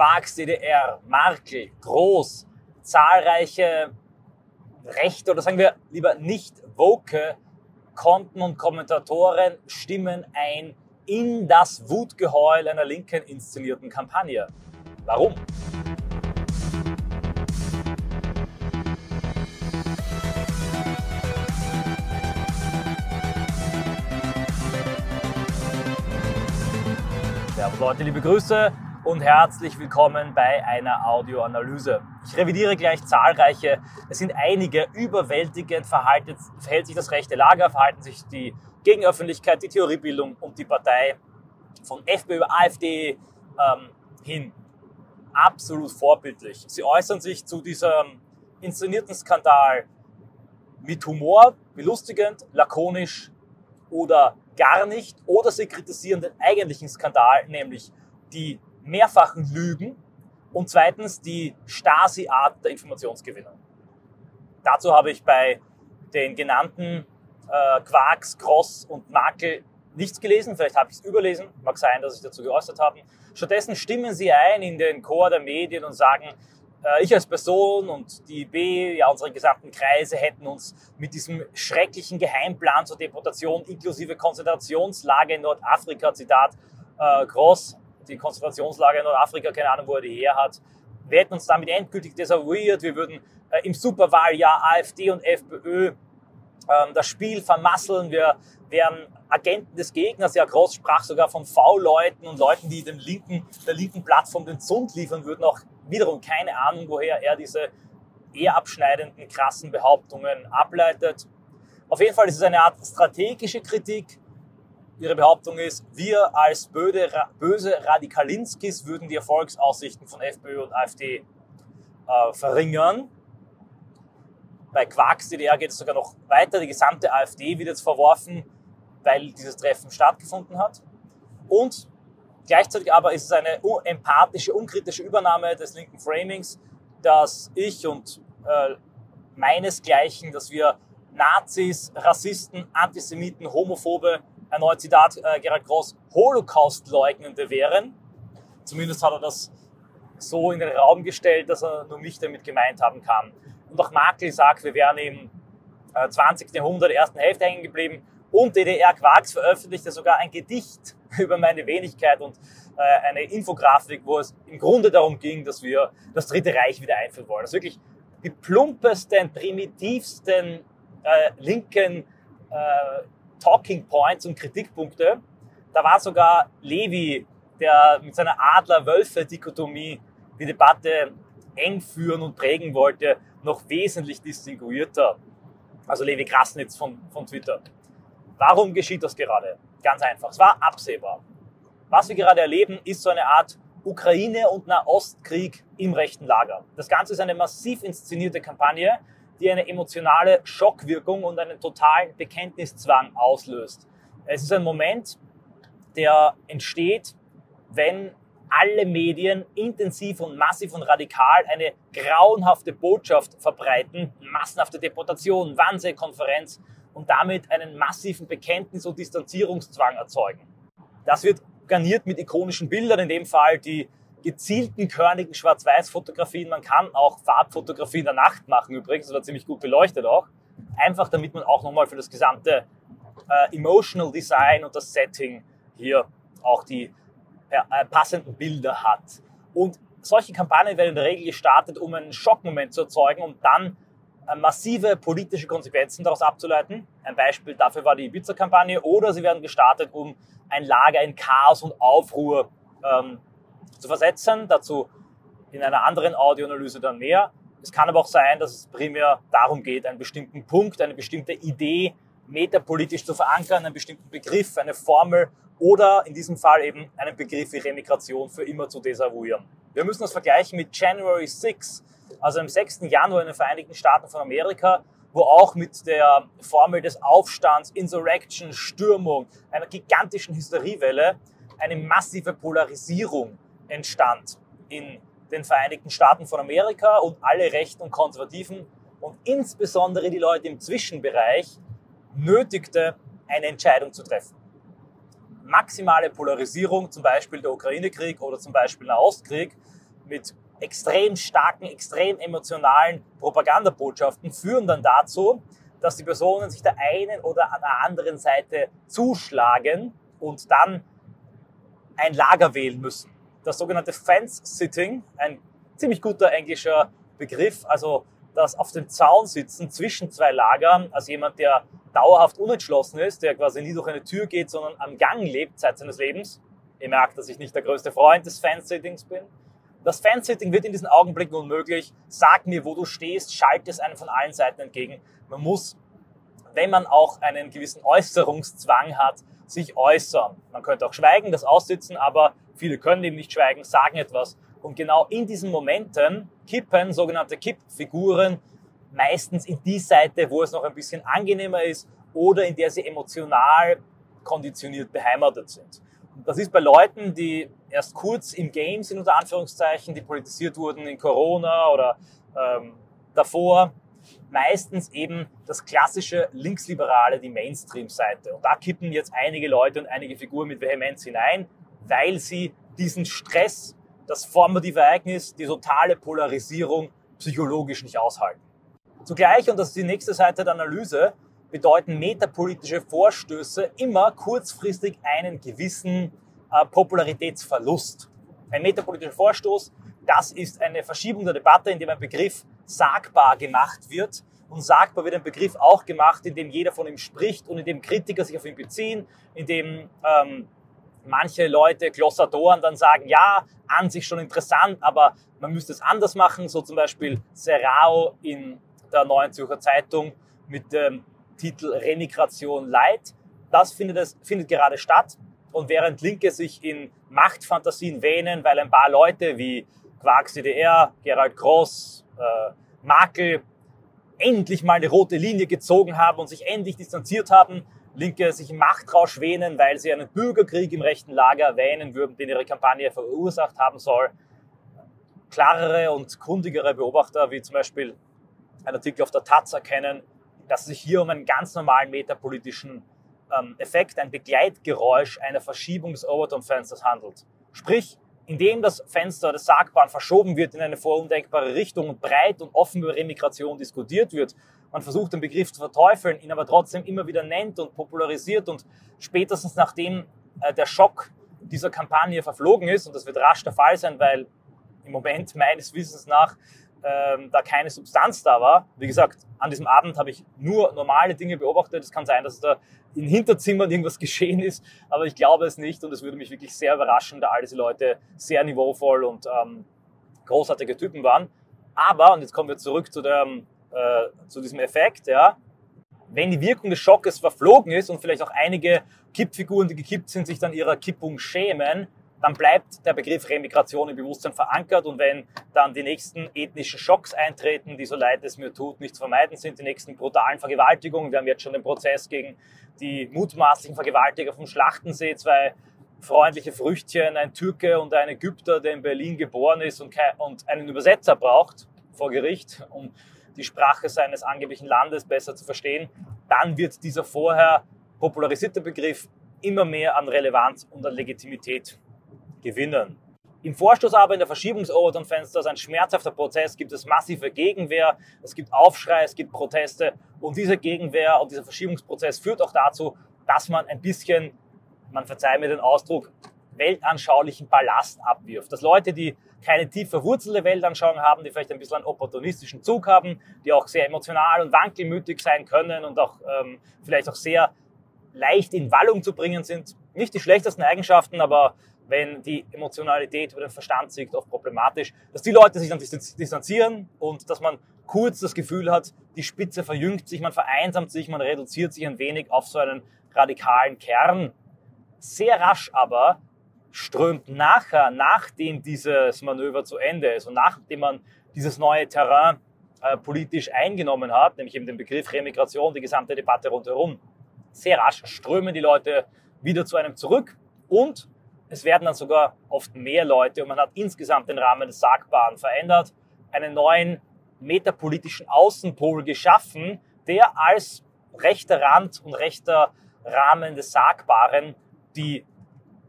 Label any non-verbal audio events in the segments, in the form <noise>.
Quarks, DDR, Markel, Groß, zahlreiche rechte oder sagen wir lieber nicht woke Konten und Kommentatoren stimmen ein in das Wutgeheul einer linken inszenierten Kampagne. Warum? Leute, liebe Grüße und herzlich willkommen bei einer Audioanalyse. Ich revidiere gleich zahlreiche. Es sind einige überwältigend verhaltet, verhält sich das rechte Lager, verhalten sich die Gegenöffentlichkeit, die Theoriebildung und die Partei von FPÖ, AfD ähm, hin absolut vorbildlich. Sie äußern sich zu diesem inszenierten Skandal mit Humor, belustigend, lakonisch oder gar nicht. Oder sie kritisieren den eigentlichen Skandal, nämlich die mehrfachen Lügen und zweitens die Stasi-Art der Informationsgewinnung. Dazu habe ich bei den genannten äh, Quarks, Cross und Makel nichts gelesen, vielleicht habe ich es überlesen, mag sein, dass ich dazu geäußert habe. Stattdessen stimmen sie ein in den Chor der Medien und sagen, äh, ich als Person und die IB, ja unsere gesamten Kreise hätten uns mit diesem schrecklichen Geheimplan zur Deportation inklusive Konzentrationslager in Nordafrika, Zitat äh, Gross, die Konzentrationslager in Nordafrika, keine Ahnung, wo er die her hat, wir hätten uns damit endgültig desavouiert, wir würden äh, im Superwahljahr AfD und FPÖ ähm, das Spiel vermasseln, wir wären Agenten des Gegners. Ja, Gross sprach sogar von V-Leuten und Leuten, die dem linken, der linken Plattform den Zund liefern würden. Auch wiederum keine Ahnung, woher er diese eher abschneidenden, krassen Behauptungen ableitet. Auf jeden Fall ist es eine Art strategische Kritik. Ihre Behauptung ist, wir als böse Radikalinskis würden die Erfolgsaussichten von FPÖ und AfD äh, verringern. Bei Quarks DDR geht es sogar noch weiter. Die gesamte AfD wird jetzt verworfen, weil dieses Treffen stattgefunden hat. Und gleichzeitig aber ist es eine empathische, unkritische Übernahme des linken Framings, dass ich und äh, meinesgleichen, dass wir Nazis, Rassisten, Antisemiten, Homophobe, erneut Zitat äh, Gerhard Gross, Holocaust-Leugnende wären. Zumindest hat er das so in den Raum gestellt, dass er nur mich damit gemeint haben kann. Und auch Makel sagt, wir wären im äh, 20. Jahrhundert, ersten Hälfte hängen geblieben und DDR Quarks veröffentlichte sogar ein Gedicht <laughs> über meine Wenigkeit und äh, eine Infografik, wo es im Grunde darum ging, dass wir das Dritte Reich wieder einführen wollen. Das ist wirklich die plumpesten, primitivsten äh, linken äh, Talking Points und Kritikpunkte. Da war sogar Levi, der mit seiner Adler-Wölfe-Dikotomie die Debatte eng führen und prägen wollte, noch wesentlich distinguierter. Also Levi Krasnitz von, von Twitter. Warum geschieht das gerade? Ganz einfach. Es war absehbar. Was wir gerade erleben, ist so eine Art Ukraine- und Nahostkrieg im rechten Lager. Das Ganze ist eine massiv inszenierte Kampagne, die eine emotionale Schockwirkung und einen totalen Bekenntniszwang auslöst. Es ist ein Moment, der entsteht, wenn alle Medien intensiv und massiv und radikal eine grauenhafte Botschaft verbreiten, massenhafte Deportation, Wannsee-Konferenz und damit einen massiven Bekenntnis- und Distanzierungszwang erzeugen. Das wird garniert mit ikonischen Bildern, in dem Fall die gezielten, körnigen Schwarz-Weiß-Fotografien. Man kann auch Farbfotografie in der Nacht machen übrigens, war ziemlich gut beleuchtet auch. Einfach damit man auch nochmal für das gesamte äh, Emotional Design und das Setting hier auch die äh, passenden Bilder hat. Und solche Kampagnen werden in der Regel gestartet, um einen Schockmoment zu erzeugen und dann äh, massive politische Konsequenzen daraus abzuleiten. Ein Beispiel dafür war die Ibiza-Kampagne. Oder sie werden gestartet, um ein Lager in Chaos und Aufruhr ähm, zu versetzen. Dazu in einer anderen Audioanalyse dann mehr. Es kann aber auch sein, dass es primär darum geht, einen bestimmten Punkt, eine bestimmte Idee metapolitisch zu verankern, einen bestimmten Begriff, eine Formel oder in diesem Fall eben einen Begriff wie Remigration für immer zu desavouieren. Wir müssen das vergleichen mit January 6, also am 6. Januar in den Vereinigten Staaten von Amerika, wo auch mit der Formel des Aufstands, Insurrection, Stürmung, einer gigantischen Hysteriewelle eine massive Polarisierung entstand in den Vereinigten Staaten von Amerika und alle Rechten und Konservativen und insbesondere die Leute im Zwischenbereich nötigte, eine Entscheidung zu treffen. Maximale Polarisierung, zum Beispiel der Ukraine-Krieg oder zum Beispiel der Ostkrieg, mit extrem starken, extrem emotionalen Propagandabotschaften führen dann dazu, dass die Personen sich der einen oder der anderen Seite zuschlagen und dann ein Lager wählen müssen. Das sogenannte Fence-Sitting, ein ziemlich guter englischer Begriff, also das auf dem Zaun sitzen zwischen zwei Lagern, als jemand, der dauerhaft unentschlossen ist, der quasi nie durch eine Tür geht, sondern am Gang lebt seit seines Lebens. Ihr merkt, dass ich nicht der größte Freund des Fence-Sittings bin. Das Fansitting wird in diesen Augenblicken unmöglich. Sag mir, wo du stehst, schalte es einem von allen Seiten entgegen. Man muss, wenn man auch einen gewissen Äußerungszwang hat, sich äußern. Man könnte auch schweigen, das aussitzen, aber viele können eben nicht schweigen, sagen etwas. Und genau in diesen Momenten kippen sogenannte Kippfiguren meistens in die Seite, wo es noch ein bisschen angenehmer ist oder in der sie emotional konditioniert beheimatet sind. Das ist bei Leuten, die erst kurz im Game sind, unter Anführungszeichen, die politisiert wurden in Corona oder ähm, davor, meistens eben das klassische Linksliberale, die Mainstream-Seite. Und da kippen jetzt einige Leute und einige Figuren mit Vehemenz hinein, weil sie diesen Stress, das formative Ereignis, die totale Polarisierung psychologisch nicht aushalten. Zugleich, und das ist die nächste Seite der Analyse, bedeuten metapolitische Vorstöße immer kurzfristig einen gewissen äh, Popularitätsverlust. Ein metapolitischer Vorstoß, das ist eine Verschiebung der Debatte, in dem ein Begriff sagbar gemacht wird. Und sagbar wird ein Begriff auch gemacht, in dem jeder von ihm spricht und in dem Kritiker sich auf ihn beziehen, in dem ähm, manche Leute, Glossatoren, dann sagen, ja, an sich schon interessant, aber man müsste es anders machen, so zum Beispiel Serrao in der Neuen Zürcher Zeitung mit dem Titel Remigration Light. Das findet, es, findet gerade statt. Und während Linke sich in Machtfantasien wähnen, weil ein paar Leute wie Quarks DDR, Gerald Gross, äh, Makel endlich mal eine rote Linie gezogen haben und sich endlich distanziert haben, Linke sich Machtrausch wähnen, weil sie einen Bürgerkrieg im rechten Lager erwähnen würden, den ihre Kampagne verursacht haben soll. Klarere und kundigere Beobachter, wie zum Beispiel ein Artikel auf der Taz erkennen, dass es sich hier um einen ganz normalen metapolitischen ähm, Effekt, ein Begleitgeräusch einer Verschiebung des Overton-Fensters handelt. Sprich, indem das Fenster des Sagbaren verschoben wird in eine vorundenkbare Richtung und breit und offen über Remigration diskutiert wird, man versucht den Begriff zu verteufeln, ihn aber trotzdem immer wieder nennt und popularisiert und spätestens nachdem äh, der Schock dieser Kampagne verflogen ist, und das wird rasch der Fall sein, weil im Moment meines Wissens nach ähm, da keine Substanz da war. Wie gesagt, an diesem Abend habe ich nur normale Dinge beobachtet. Es kann sein, dass da in Hinterzimmern irgendwas <laughs> geschehen ist, aber ich glaube es nicht und es würde mich wirklich sehr überraschen, da all diese Leute sehr niveauvoll und ähm, großartige Typen waren. Aber, und jetzt kommen wir zurück zu, der, äh, zu diesem Effekt, ja, wenn die Wirkung des Schockes verflogen ist und vielleicht auch einige Kippfiguren, die gekippt sind, sich dann ihrer Kippung schämen, dann bleibt der Begriff Remigration im Bewusstsein verankert und wenn dann die nächsten ethnischen Schocks eintreten, die so leid es mir tut, nicht zu vermeiden sind, die nächsten brutalen Vergewaltigungen, wir haben jetzt schon den Prozess gegen die mutmaßlichen Vergewaltiger vom Schlachtensee, zwei freundliche Früchtchen, ein Türke und ein Ägypter, der in Berlin geboren ist und, einen Übersetzer braucht vor Gericht, um die Sprache seines angeblichen Landes besser zu verstehen, dann wird dieser vorher popularisierte Begriff immer mehr an Relevanz und an Legitimität gewinnen. Im Vorstoß aber in der Verschiebung des Overton-Fensters ein schmerzhafter Prozess, gibt es massive Gegenwehr, es gibt Aufschrei, es gibt Proteste und diese Gegenwehr und dieser Verschiebungsprozess führt auch dazu, dass man ein bisschen, man verzeiht mir den Ausdruck, weltanschaulichen Ballast abwirft. Dass Leute, die keine tief verwurzelte Weltanschauung haben, die vielleicht ein bisschen einen opportunistischen Zug haben, die auch sehr emotional und wankelmütig sein können und auch ähm, vielleicht auch sehr leicht in Wallung zu bringen sind. Nicht die schlechtesten Eigenschaften, aber wenn die Emotionalität über den Verstand siegt, oft problematisch, dass die Leute sich dann distanzieren und dass man kurz das Gefühl hat, die Spitze verjüngt sich, man vereinsamt sich, man reduziert sich ein wenig auf so einen radikalen Kern. Sehr rasch aber strömt nachher, nachdem dieses Manöver zu Ende ist und nachdem man dieses neue Terrain äh, politisch eingenommen hat, nämlich eben den Begriff Remigration, die gesamte Debatte rundherum, sehr rasch strömen die Leute wieder zu einem zurück und es werden dann sogar oft mehr Leute und man hat insgesamt den Rahmen des Sagbaren verändert, einen neuen metapolitischen Außenpol geschaffen, der als rechter Rand und rechter Rahmen des Sagbaren die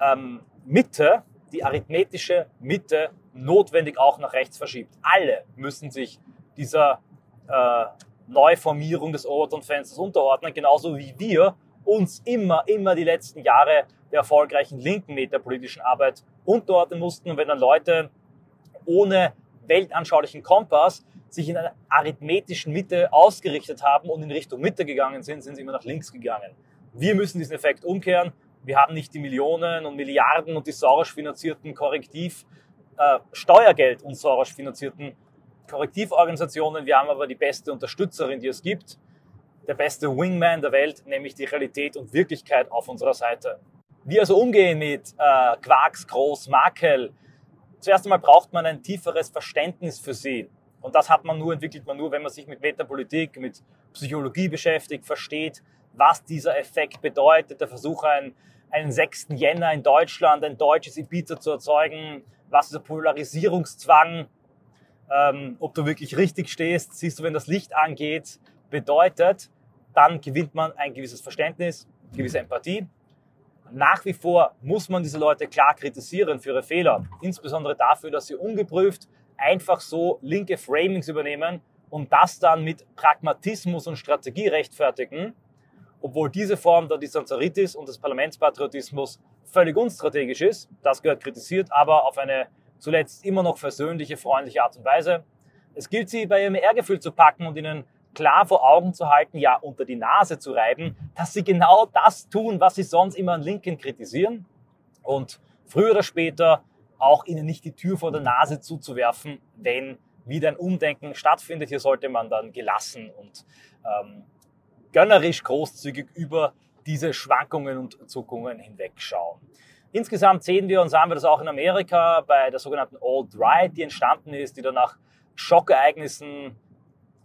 ähm, Mitte, die arithmetische Mitte notwendig auch nach rechts verschiebt. Alle müssen sich dieser äh, Neuformierung des Overton-Fensters unterordnen, genauso wie wir uns immer, immer die letzten Jahre der erfolgreichen linken metapolitischen Arbeit unterordnen mussten. Und wenn dann Leute ohne weltanschaulichen Kompass sich in einer arithmetischen Mitte ausgerichtet haben und in Richtung Mitte gegangen sind, sind sie immer nach links gegangen. Wir müssen diesen Effekt umkehren. Wir haben nicht die Millionen und Milliarden und die Soros finanzierten Korrektiv, äh, Steuergeld und Soros finanzierten Korrektivorganisationen. Wir haben aber die beste Unterstützerin, die es gibt. Der beste Wingman der Welt, nämlich die Realität und Wirklichkeit auf unserer Seite. Wie also umgehen mit äh, Quarks, Groß, Makel? Zuerst einmal braucht man ein tieferes Verständnis für sie. Und das hat man nur, entwickelt man nur, wenn man sich mit Metapolitik, mit Psychologie beschäftigt, versteht, was dieser Effekt bedeutet. Der Versuch, einen, einen 6. Jänner in Deutschland, ein deutsches Ibiza zu erzeugen, was dieser Polarisierungszwang, ähm, ob du wirklich richtig stehst, siehst du, wenn das Licht angeht, bedeutet, dann gewinnt man ein gewisses Verständnis, gewisse Empathie. Nach wie vor muss man diese Leute klar kritisieren für ihre Fehler, insbesondere dafür, dass sie ungeprüft einfach so linke Framings übernehmen und das dann mit Pragmatismus und Strategie rechtfertigen, obwohl diese Form der Distanzaritis und des Parlamentspatriotismus völlig unstrategisch ist. Das gehört kritisiert, aber auf eine zuletzt immer noch versöhnliche, freundliche Art und Weise. Es gilt, sie bei ihrem Ehrgefühl zu packen und ihnen klar vor Augen zu halten, ja, unter die Nase zu reiben, dass sie genau das tun, was sie sonst immer an Linken kritisieren. Und früher oder später auch ihnen nicht die Tür vor der Nase zuzuwerfen, wenn wieder ein Umdenken stattfindet. Hier sollte man dann gelassen und ähm, gönnerisch großzügig über diese Schwankungen und Zuckungen hinwegschauen. Insgesamt sehen wir und sahen wir das auch in Amerika bei der sogenannten Old Right, die entstanden ist, die dann nach Schockereignissen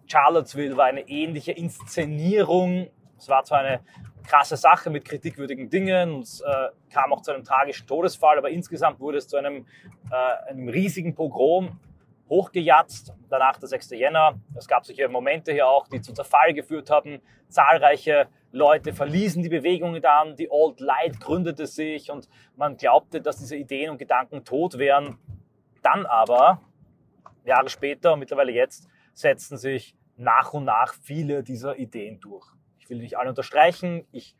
Charlottesville war eine ähnliche Inszenierung. Es war zwar eine krasse Sache mit kritikwürdigen Dingen und es äh, kam auch zu einem tragischen Todesfall, aber insgesamt wurde es zu einem, äh, einem riesigen Pogrom hochgejatzt. Danach der 6. Jänner. Es gab solche Momente hier auch, die zu Zerfall geführt haben. Zahlreiche Leute verließen die Bewegung dann. Die Old Light gründete sich und man glaubte, dass diese Ideen und Gedanken tot wären. Dann aber, Jahre später und mittlerweile jetzt, setzen sich nach und nach viele dieser Ideen durch. Ich will nicht alle unterstreichen. Ich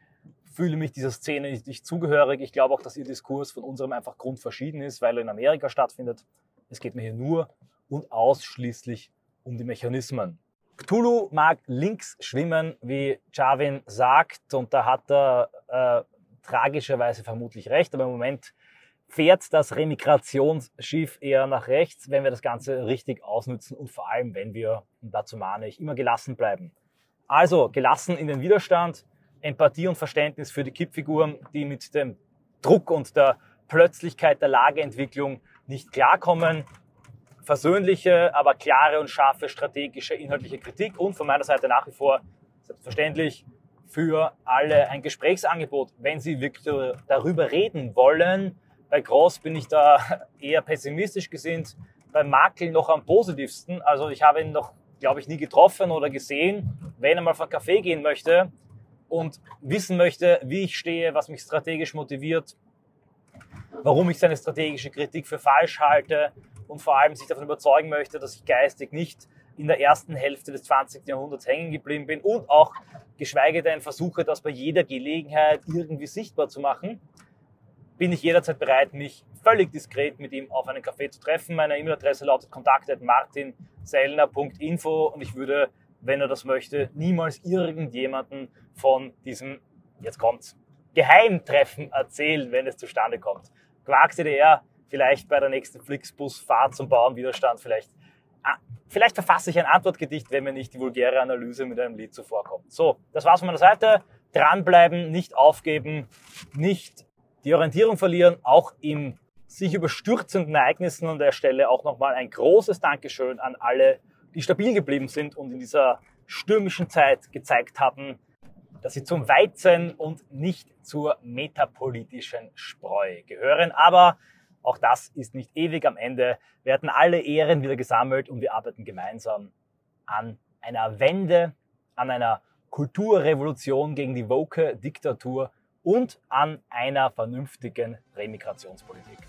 fühle mich dieser Szene nicht zugehörig. Ich glaube auch, dass ihr Diskurs von unserem einfach grundverschieden ist, weil er in Amerika stattfindet. Es geht mir hier nur und ausschließlich um die Mechanismen. Cthulhu mag links schwimmen, wie Javin sagt, und da hat er äh, tragischerweise vermutlich recht, aber im Moment fährt das Remigrationsschiff eher nach rechts, wenn wir das Ganze richtig ausnutzen und vor allem, wenn wir, und dazu mahne ich, immer gelassen bleiben. Also gelassen in den Widerstand, Empathie und Verständnis für die Kippfiguren, die mit dem Druck und der Plötzlichkeit der Lageentwicklung nicht klarkommen. Versöhnliche, aber klare und scharfe strategische, inhaltliche Kritik und von meiner Seite nach wie vor selbstverständlich für alle ein Gesprächsangebot, wenn Sie wirklich darüber reden wollen, bei Gross bin ich da <laughs> eher pessimistisch gesinnt, bei Makel noch am positivsten. Also ich habe ihn noch, glaube ich, nie getroffen oder gesehen. Wenn er mal von Kaffee gehen möchte und wissen möchte, wie ich stehe, was mich strategisch motiviert, warum ich seine strategische Kritik für falsch halte und vor allem sich davon überzeugen möchte, dass ich geistig nicht in der ersten Hälfte des 20. Jahrhunderts hängen geblieben bin und auch geschweige denn versuche, das bei jeder Gelegenheit irgendwie sichtbar zu machen, bin ich jederzeit bereit, mich völlig diskret mit ihm auf einen Café zu treffen. Meine E-Mail-Adresse lautet kontakt.martinsellner.info und ich würde, wenn er das möchte, niemals irgendjemanden von diesem, jetzt kommt's, Geheimtreffen erzählen, wenn es zustande kommt. Quark CDR, vielleicht bei der nächsten Flixbus-Fahrt zum Bauernwiderstand, vielleicht, ah, vielleicht verfasse ich ein Antwortgedicht, wenn mir nicht die vulgäre Analyse mit einem Lied zuvorkommt. So, das war's von meiner Seite. Dranbleiben, nicht aufgeben, nicht die Orientierung verlieren, auch in sich überstürzenden Ereignissen. An der Stelle auch nochmal ein großes Dankeschön an alle, die stabil geblieben sind und in dieser stürmischen Zeit gezeigt haben, dass sie zum Weizen und nicht zur metapolitischen Spreu gehören. Aber auch das ist nicht ewig. Am Ende werden alle Ehren wieder gesammelt und wir arbeiten gemeinsam an einer Wende, an einer Kulturrevolution gegen die woke Diktatur und an einer vernünftigen Remigrationspolitik.